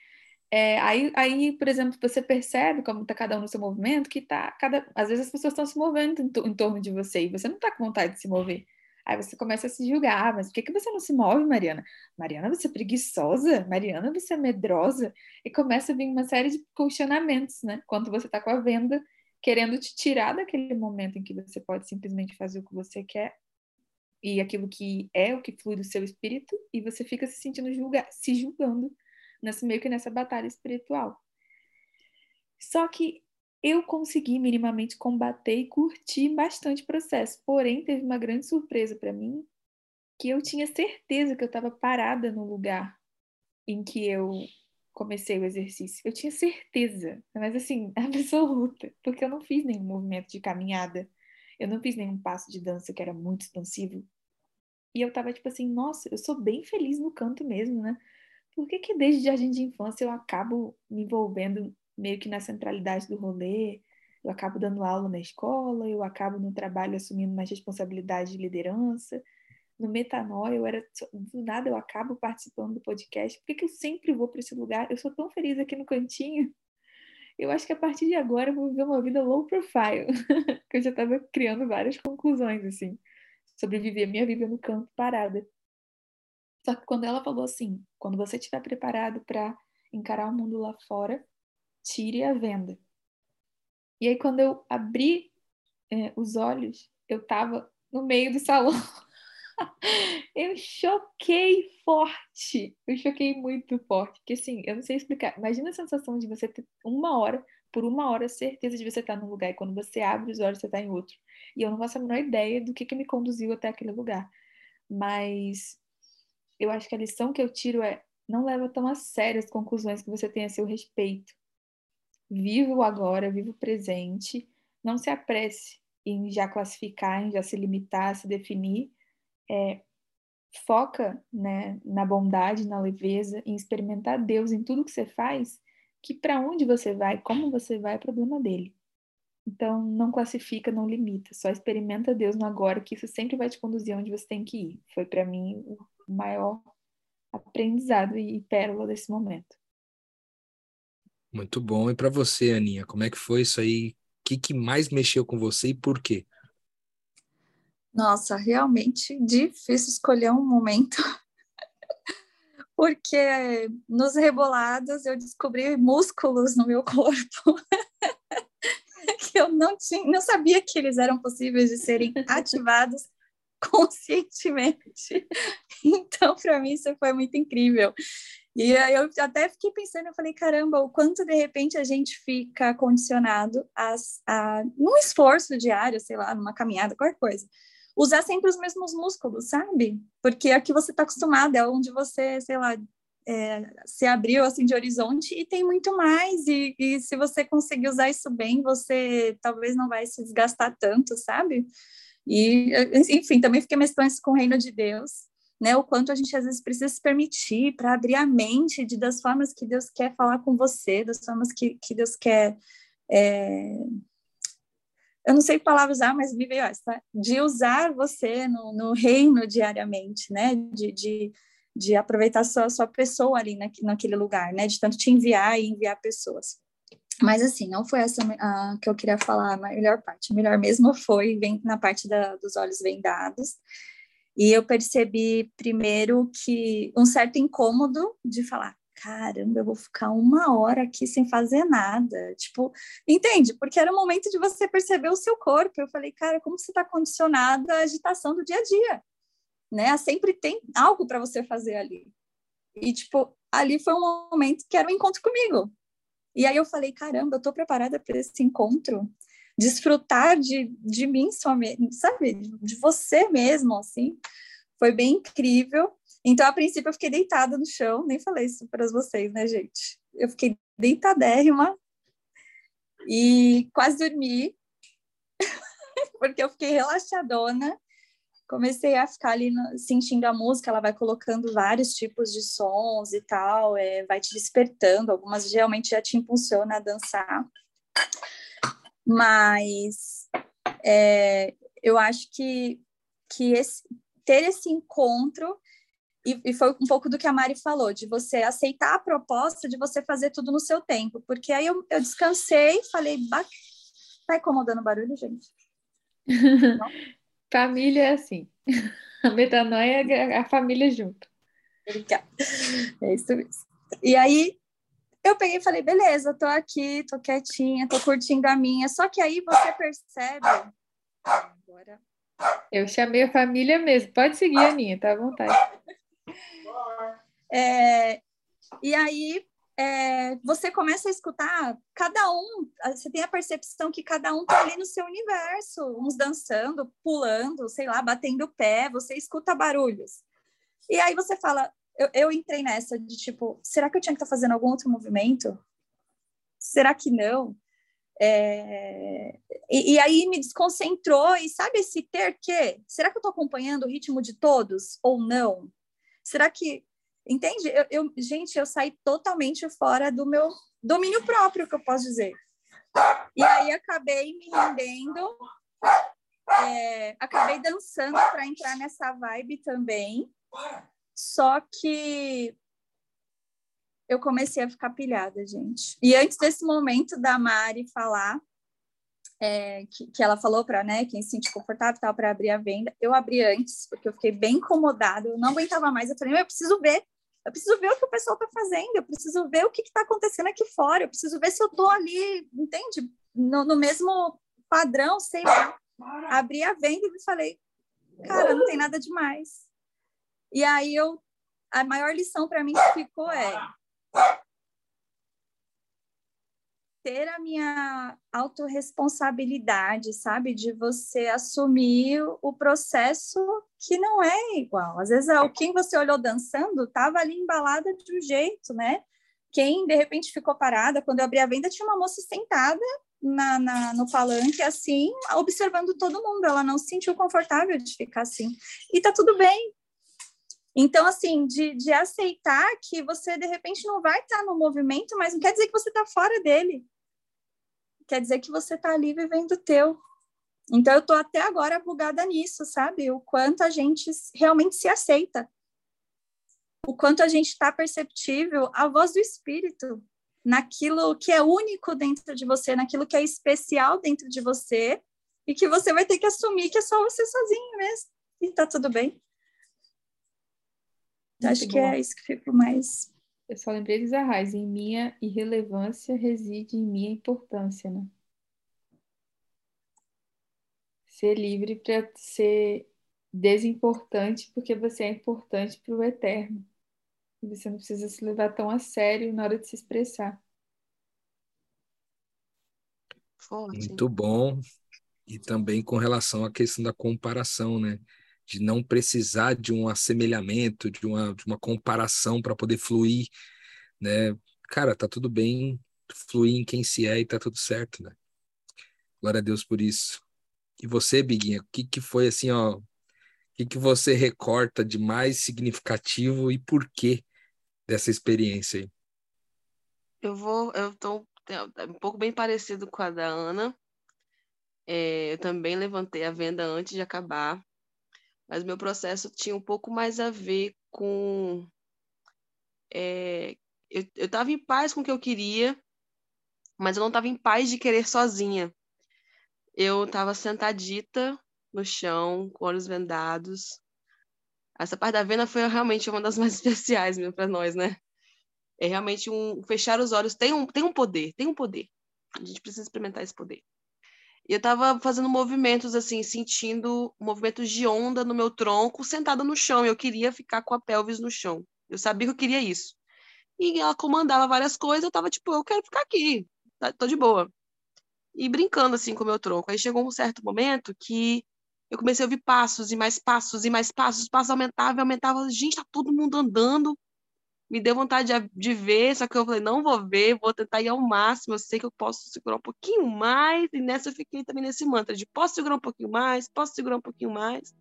é, aí, aí, por exemplo, você percebe como está cada um no seu movimento, que tá cada. Às vezes as pessoas estão se movendo em, em, torno de você e você não está com vontade de se mover. Aí você começa a se julgar, mas por que, que você não se move, Mariana? Mariana, você é preguiçosa? Mariana, você é medrosa? E começa a vir uma série de questionamentos, né? Quando você está com a venda, querendo te tirar daquele momento em que você pode simplesmente fazer o que você quer e aquilo que é o que flui do seu espírito, e você fica se sentindo julgar, se julgando nessa meio que nessa batalha espiritual. Só que eu consegui minimamente combater e curtir bastante o processo. Porém, teve uma grande surpresa para mim, que eu tinha certeza que eu estava parada no lugar em que eu comecei o exercício. Eu tinha certeza, mas assim, absoluta, porque eu não fiz nenhum movimento de caminhada, eu não fiz nenhum passo de dança que era muito expansivo. E eu tava tipo assim, nossa, eu sou bem feliz no canto mesmo, né? Por que que desde jardim de infância eu acabo me envolvendo meio que na centralidade do rolê. Eu acabo dando aula na escola, eu acabo no trabalho assumindo mais responsabilidade de liderança. No Metanoia, eu era do nada eu acabo participando do podcast. Por que, que eu sempre vou para esse lugar? Eu sou tão feliz aqui no cantinho. Eu acho que a partir de agora eu vou viver uma vida low profile, que eu já estava criando várias conclusões assim sobre viver minha vida no campo parada. Só que quando ela falou assim, quando você estiver preparado para encarar o mundo lá fora, tire a venda. E aí, quando eu abri é, os olhos, eu estava no meio do salão. eu choquei forte. Eu choquei muito forte. Porque, assim, eu não sei explicar. Imagina a sensação de você ter uma hora, por uma hora, certeza de você estar num lugar. E quando você abre os olhos, você está em outro. E eu não faço a menor ideia do que, que me conduziu até aquele lugar. Mas eu acho que a lição que eu tiro é não leva tão a sério as conclusões que você tem a seu respeito viva o agora, viva o presente, não se apresse em já classificar, em já se limitar, se definir, é, foca né, na bondade, na leveza, em experimentar Deus em tudo que você faz, que para onde você vai, como você vai, é problema dele. Então, não classifica, não limita, só experimenta Deus no agora, que isso sempre vai te conduzir onde você tem que ir. Foi para mim o maior aprendizado e pérola desse momento. Muito bom. E para você, Aninha, como é que foi isso aí? O que, que mais mexeu com você e por quê? Nossa, realmente difícil escolher um momento, porque nos rebolados eu descobri músculos no meu corpo que eu não tinha, não sabia que eles eram possíveis de serem ativados conscientemente. Então, para mim, isso foi muito incrível. E aí eu até fiquei pensando, eu falei, caramba, o quanto de repente a gente fica condicionado a, a num esforço diário, sei lá, numa caminhada, qualquer coisa, usar sempre os mesmos músculos, sabe? Porque é que você está acostumado, é onde você, sei lá, é, se abriu assim de horizonte e tem muito mais e, e, se você conseguir usar isso bem você talvez não vai se desgastar tanto sabe e enfim também fiquei mesclando isso com o reino de Deus né o quanto a gente às vezes precisa se permitir para abrir a mente de das formas que Deus quer falar com você das formas que, que Deus quer é... eu não sei que palavra usar mas me veio essa de usar você no, no reino diariamente né de, de de aproveitar a sua, sua pessoa ali na, naquele lugar, né? De tanto te enviar e enviar pessoas. Mas assim, não foi essa que eu queria falar a melhor parte. A melhor mesmo foi vem, na parte da, dos olhos vendados. E eu percebi primeiro que um certo incômodo de falar, caramba, eu vou ficar uma hora aqui sem fazer nada. Tipo, entende? Porque era o momento de você perceber o seu corpo. Eu falei, cara, como você está condicionado à agitação do dia a dia? né? Sempre tem algo para você fazer ali. E, tipo, ali foi um momento que era um encontro comigo. E aí eu falei, caramba, eu tô preparada para esse encontro. Desfrutar de, de mim somente, sabe? De você mesmo, assim. Foi bem incrível. Então, a princípio, eu fiquei deitada no chão. Nem falei isso para vocês, né, gente? Eu fiquei deitadérrima e quase dormi. porque eu fiquei relaxadona comecei a ficar ali no, sentindo a música, ela vai colocando vários tipos de sons e tal, é, vai te despertando, algumas realmente já te impulsiona a dançar. Mas é, eu acho que, que esse, ter esse encontro, e, e, foi um pouco do que a Mari falou, de você aceitar a proposta de você fazer tudo no seu tempo, porque aí eu, eu descansei, falei, tá incomodando o barulho, gente? Família é assim. A metanoia é a família junto. Obrigada. É isso mesmo. E aí eu peguei e falei, beleza, tô aqui, tô quietinha, tô curtindo a minha. Só que aí você percebe. Agora. Eu chamei a família mesmo. Pode seguir, Aninha, tá à vontade. É, e aí é, você começa a escutar cada um, você tem a percepção que cada um está ali no seu universo, uns dançando, pulando, sei lá, batendo pé, você escuta barulhos. E aí você fala, eu, eu entrei nessa de tipo, será que eu tinha que estar tá fazendo algum outro movimento? Será que não? É... E, e, aí me desconcentrou, e sabe esse ter que? Será que eu estou acompanhando o ritmo de todos ou não? Será que Entende? Eu, eu, gente, eu saí totalmente fora do meu domínio próprio, que eu posso dizer. E aí acabei me rendendo, é, acabei dançando para entrar nessa vibe também. Só que eu comecei a ficar pilhada, gente. E antes desse momento da Mari falar, é, que, que, ela falou para né, quem se sente confortável tal para abrir a venda, eu abri antes, porque eu fiquei bem incomodada, eu não aguentava mais. Eu falei, eu preciso ver eu preciso ver o que o pessoal está fazendo, eu preciso ver o que está acontecendo aqui fora, eu preciso ver se eu estou ali, entende? No, no, mesmo padrão, sei lá. Abri a venda e falei, cara, não tem nada demais. E aí eu, a maior lição para mim que ficou é ter a minha autorresponsabilidade, sabe? De você assumir o processo que não é igual. Às vezes, o quem você olhou dançando estava ali embalada de um jeito, né? Quem, de repente, ficou parada, quando eu abri a venda, tinha uma moça sentada na, na, no palanque, assim, observando todo mundo. Ela não se sentiu confortável de ficar assim. E tá tudo bem. Então, assim, de, de aceitar que você, de repente, não vai estar no movimento, mas não quer dizer que você está fora dele quer dizer que você está ali vivendo o teu. Então, eu estou até agora bugada nisso, sabe? O quanto a gente realmente se aceita. O quanto a gente está perceptível a voz do Espírito, naquilo que é único dentro de você, naquilo que é especial dentro de você, e que você vai ter que assumir que é só você sozinho mesmo. E tá tudo bem. Muito Acho bom. que é isso que fico mais eu só lembrei de Arraes. Em minha irrelevância reside em minha importância, né? Ser livre para ser desimportante porque você é importante para o eterno. E você não precisa se levar tão a sério na hora de se expressar. Forte. Muito bom. E também com relação à questão da comparação, né? De não precisar de um assemelhamento, de uma, de uma comparação para poder fluir, né? Cara, tá tudo bem fluir em quem se é e tá tudo certo, né? Glória a Deus por isso. E você, Biguinha, o que, que foi assim, ó? O que, que você recorta de mais significativo e por que dessa experiência aí? Eu vou, eu tô é um pouco bem parecido com a da Ana. É, eu também levantei a venda antes de acabar, mas meu processo tinha um pouco mais a ver com. É, eu estava em paz com o que eu queria, mas eu não estava em paz de querer sozinha. Eu estava sentadita no chão, com olhos vendados. Essa parte da venda foi realmente uma das mais especiais para nós, né? É realmente um fechar os olhos tem um, tem um poder, tem um poder. A gente precisa experimentar esse poder. Eu estava fazendo movimentos assim, sentindo movimentos de onda no meu tronco, sentada no chão. Eu queria ficar com a pelvis no chão. Eu sabia que eu queria isso. E ela comandava várias coisas, eu tava tipo, eu quero ficar aqui, tá, tô de boa. E brincando assim com o meu tronco. Aí chegou um certo momento que eu comecei a ouvir passos e mais passos e mais passos, os passos aumentavam e aumentavam. Gente, tá todo mundo andando. Me deu vontade de, de ver, só que eu falei, não vou ver, vou tentar ir ao máximo. Eu sei que eu posso segurar um pouquinho mais. E nessa eu fiquei também nesse mantra de posso segurar um pouquinho mais, posso segurar um pouquinho mais.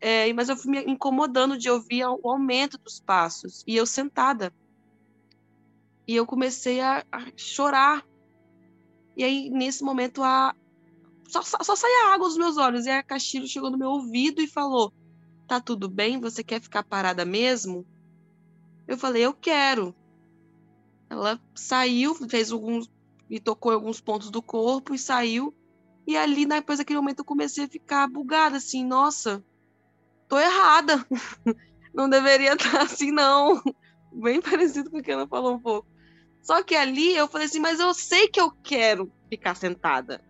É, mas eu fui me incomodando de ouvir o aumento dos passos. E eu sentada. E eu comecei a, a chorar. E aí, nesse momento, a, só, só saía água dos meus olhos. E a Castilho chegou no meu ouvido e falou: Tá tudo bem? Você quer ficar parada mesmo? Eu falei: Eu quero. Ela saiu, fez alguns. me tocou em alguns pontos do corpo e saiu. E ali, depois daquele momento, eu comecei a ficar bugada, assim: Nossa, tô errada. não deveria estar assim, não. Bem parecido com o que ela falou um pouco. Só que ali eu falei assim, mas eu sei que eu quero ficar sentada.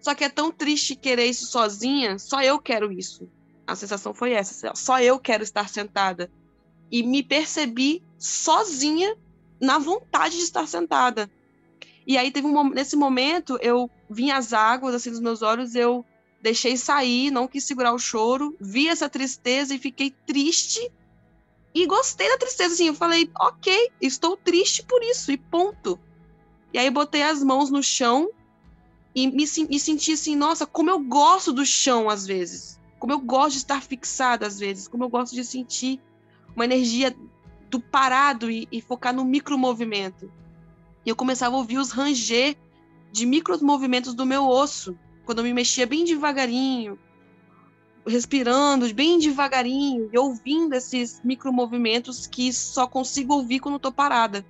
Só que é tão triste querer isso sozinha, só eu quero isso. A sensação foi essa, só eu quero estar sentada. E me percebi sozinha na vontade de estar sentada. E aí teve um nesse momento eu vi as águas assim nos meus olhos, eu deixei sair, não quis segurar o choro, vi essa tristeza e fiquei triste e gostei da tristeza, assim. Eu falei, ok, estou triste por isso, e ponto. E aí botei as mãos no chão e me e senti assim, nossa, como eu gosto do chão às vezes. Como eu gosto de estar fixada às vezes. Como eu gosto de sentir uma energia do parado e, e focar no micromovimento. E eu começava a ouvir os ranger de micromovimentos do meu osso. Quando eu me mexia bem devagarinho, respirando bem devagarinho e ouvindo esses micromovimentos que só consigo ouvir quando estou parada.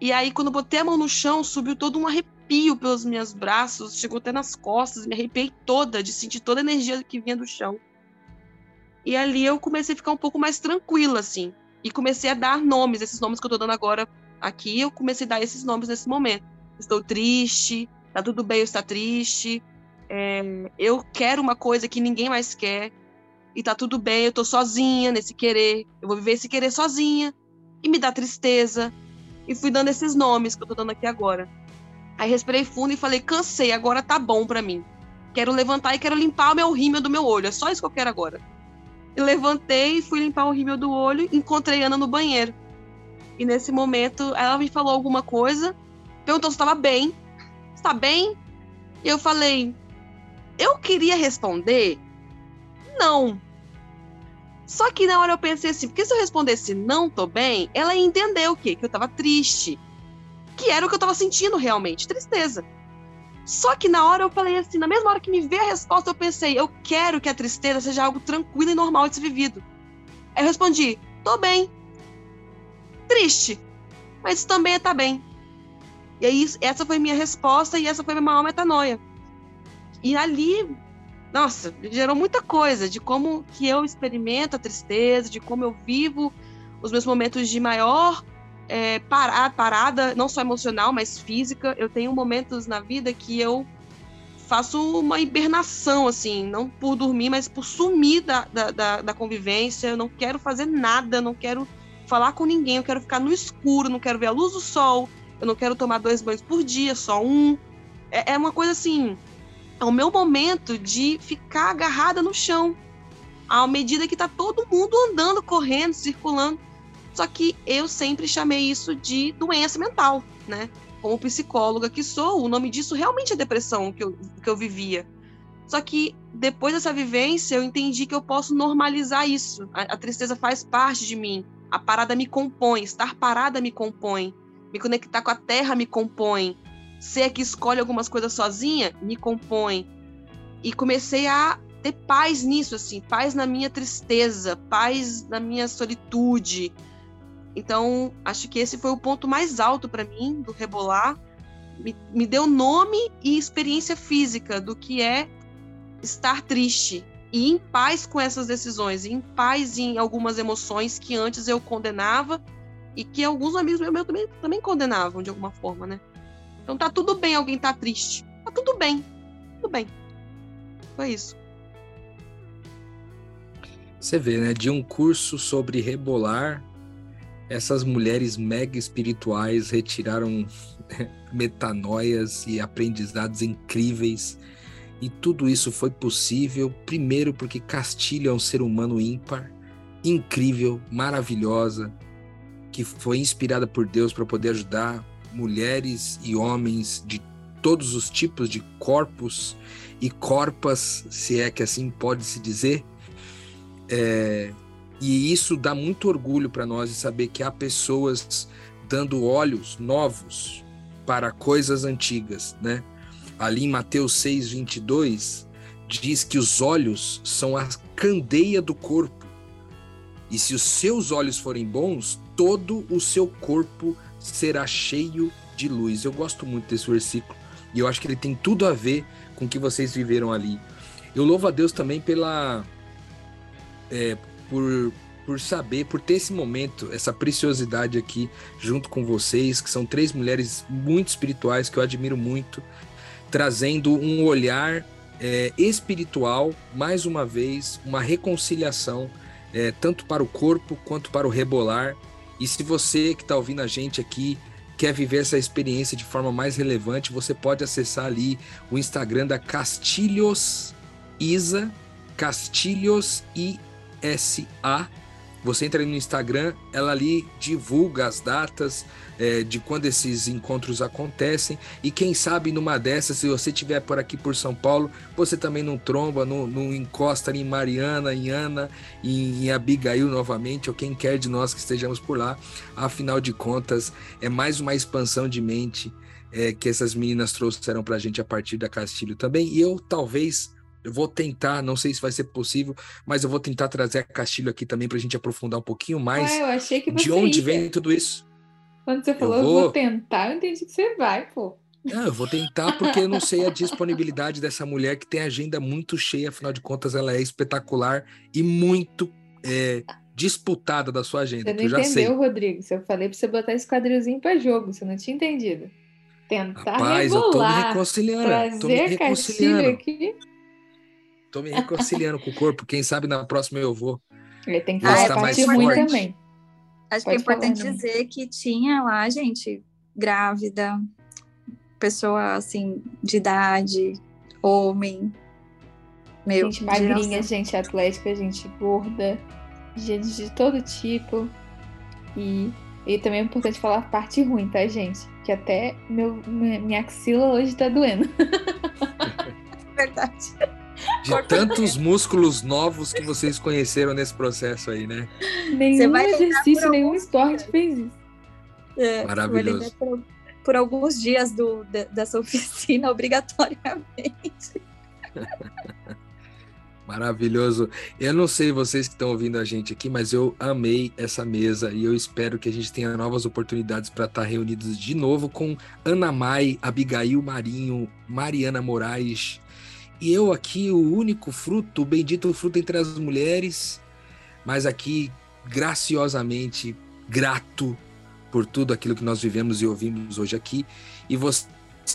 E aí, quando botei a mão no chão, subiu todo um arrepio pelos meus braços, chegou até nas costas, me arrepiei toda, de sentir toda a energia que vinha do chão. E ali eu comecei a ficar um pouco mais tranquila, assim. E comecei a dar nomes, esses nomes que eu tô dando agora aqui, eu comecei a dar esses nomes nesse momento. Estou triste, tá tudo bem eu estar triste, é, eu quero uma coisa que ninguém mais quer e tá tudo bem, eu tô sozinha nesse querer, eu vou viver esse querer sozinha e me dá tristeza. E fui dando esses nomes que eu tô dando aqui agora. Aí respirei fundo e falei: cansei, agora tá bom para mim. Quero levantar e quero limpar o meu rímel do meu olho, é só isso que eu quero agora. Levantei fui limpar o rímel do olho, encontrei Ana no banheiro. E nesse momento ela me falou alguma coisa, perguntou se estava bem. Está bem? E eu falei: eu queria responder não. Só que na hora eu pensei assim, porque se eu respondesse não tô bem, ela ia entender o quê? Que eu tava triste. Que era o que eu tava sentindo realmente, tristeza. Só que na hora eu falei assim, na mesma hora que me veio a resposta, eu pensei, eu quero que a tristeza seja algo tranquilo e normal de ser vivido. Aí eu respondi, tô bem. Triste. Mas isso também é tá bem. E aí, essa foi minha resposta e essa foi minha maior metanoia. E ali, nossa, gerou muita coisa de como que eu experimento a tristeza, de como eu vivo os meus momentos de maior é, parada, não só emocional, mas física. Eu tenho momentos na vida que eu faço uma hibernação, assim, não por dormir, mas por sumir da, da, da, da convivência. Eu não quero fazer nada, não quero falar com ninguém, eu quero ficar no escuro, não quero ver a luz do sol, eu não quero tomar dois banhos por dia, só um. É, é uma coisa assim, é o meu momento de ficar agarrada no chão, à medida que tá todo mundo andando, correndo, circulando. Só que eu sempre chamei isso de doença mental, né? Como psicóloga que sou, o nome disso realmente é depressão que eu, que eu vivia. Só que depois dessa vivência, eu entendi que eu posso normalizar isso. A, a tristeza faz parte de mim. A parada me compõe, estar parada me compõe, me conectar com a terra me compõe, ser que escolhe algumas coisas sozinha me compõe. E comecei a ter paz nisso, assim, paz na minha tristeza, paz na minha solitude. Então, acho que esse foi o ponto mais alto para mim do rebolar. Me, me deu nome e experiência física do que é estar triste e em paz com essas decisões, em paz em algumas emoções que antes eu condenava e que alguns amigos meus também, também condenavam de alguma forma, né? Então tá tudo bem alguém tá triste. Tá tudo bem. Tudo bem. Foi isso. Você vê, né? De um curso sobre rebolar, essas mulheres mega espirituais retiraram metanoias e aprendizados incríveis e tudo isso foi possível, primeiro, porque Castilho é um ser humano ímpar, incrível, maravilhosa, que foi inspirada por Deus para poder ajudar mulheres e homens de todos os tipos de corpos e corpas, se é que assim pode se dizer. É, e isso dá muito orgulho para nós de saber que há pessoas dando olhos novos para coisas antigas, né? ali em Mateus 6, 22, diz que os olhos são a candeia do corpo. E se os seus olhos forem bons, todo o seu corpo será cheio de luz. Eu gosto muito desse versículo e eu acho que ele tem tudo a ver com o que vocês viveram ali. Eu louvo a Deus também pela. É, por, por saber, por ter esse momento, essa preciosidade aqui junto com vocês, que são três mulheres muito espirituais que eu admiro muito trazendo um olhar é, espiritual, mais uma vez, uma reconciliação, é, tanto para o corpo quanto para o rebolar. E se você que está ouvindo a gente aqui quer viver essa experiência de forma mais relevante, você pode acessar ali o Instagram da Castilhos Isa, Castilhos ISA. Você entra ali no Instagram, ela ali divulga as datas, é, de quando esses encontros acontecem. E quem sabe numa dessas, se você estiver por aqui por São Paulo, você também não tromba, não, não encosta em Mariana, em Ana, em, em Abigail novamente, ou quem quer de nós que estejamos por lá. Afinal de contas, é mais uma expansão de mente é, que essas meninas trouxeram para a gente a partir da Castilho também. E eu talvez eu vou tentar, não sei se vai ser possível, mas eu vou tentar trazer a Castilho aqui também para a gente aprofundar um pouquinho mais Ué, de onde ia. vem tudo isso. Quando você falou, eu vou... eu vou tentar, eu entendi que você vai, pô. Não, eu vou tentar porque eu não sei a disponibilidade dessa mulher que tem agenda muito cheia, afinal de contas ela é espetacular e muito é, disputada da sua agenda. Você não entendeu, sei. Rodrigo? Se eu falei pra você botar esse quadrilzinho para jogo, você não tinha entendido. Tentar Rapaz, rebolar, eu tô me reconciliando. Tô me reconciliando. Aqui. Tô me reconciliando com o corpo. Quem sabe na próxima eu vou. Ele tem que fazer parte ruim também. Acho Pode que é importante falar, dizer que tinha lá, gente, grávida, pessoa assim, de idade, homem. Meu, gente magrinha, gente atlética, gente gorda, gente de todo tipo. E, e também é importante falar a parte ruim, tá, gente? Que até meu, minha axila hoje tá doendo. Verdade. De tantos músculos novos que vocês conheceram nesse processo aí, né? Nenhum exercício, nenhum esporte fez isso. É, Maravilhoso. Por, por, alguns dias do, de, dessa oficina, obrigatoriamente. Maravilhoso. Eu não sei vocês que estão ouvindo a gente aqui, mas eu amei essa mesa e eu espero que a gente tenha novas oportunidades para estar reunidos de novo com Ana Mai, Abigail Marinho, Mariana Moraes, e eu aqui, o único fruto, o bendito fruto entre as mulheres, mas aqui graciosamente grato por tudo aquilo que nós vivemos e ouvimos hoje aqui. E você,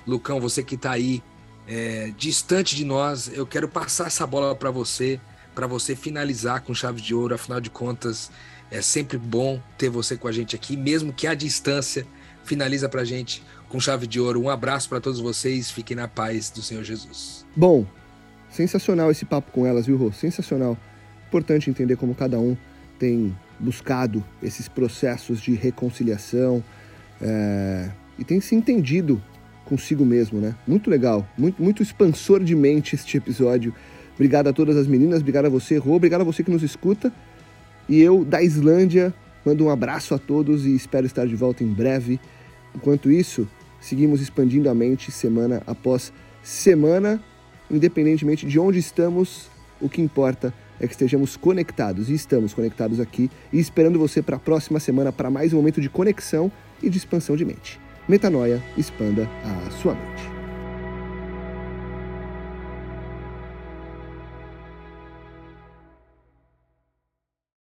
Lucão, você que está aí é, distante de nós. Eu quero passar essa bola para você, para você finalizar com chave de ouro. Afinal de contas, é sempre bom ter você com a gente aqui, mesmo que à distância. Finaliza para a gente com chave de ouro. Um abraço para todos vocês. Fiquem na paz do Senhor Jesus. Bom, sensacional esse papo com elas, viu, Rô? Sensacional. Importante entender como cada um tem buscado esses processos de reconciliação é, e tem se entendido consigo mesmo, né? Muito legal, muito, muito expansor de mente este episódio. Obrigado a todas as meninas, obrigado a você, Rô, obrigado a você que nos escuta. E eu, da Islândia, mando um abraço a todos e espero estar de volta em breve. Enquanto isso, seguimos expandindo a mente semana após semana, independentemente de onde estamos, o que importa é que estejamos conectados e estamos conectados aqui e esperando você para a próxima semana para mais um momento de conexão e de expansão de mente. Metanoia, expanda a sua mente.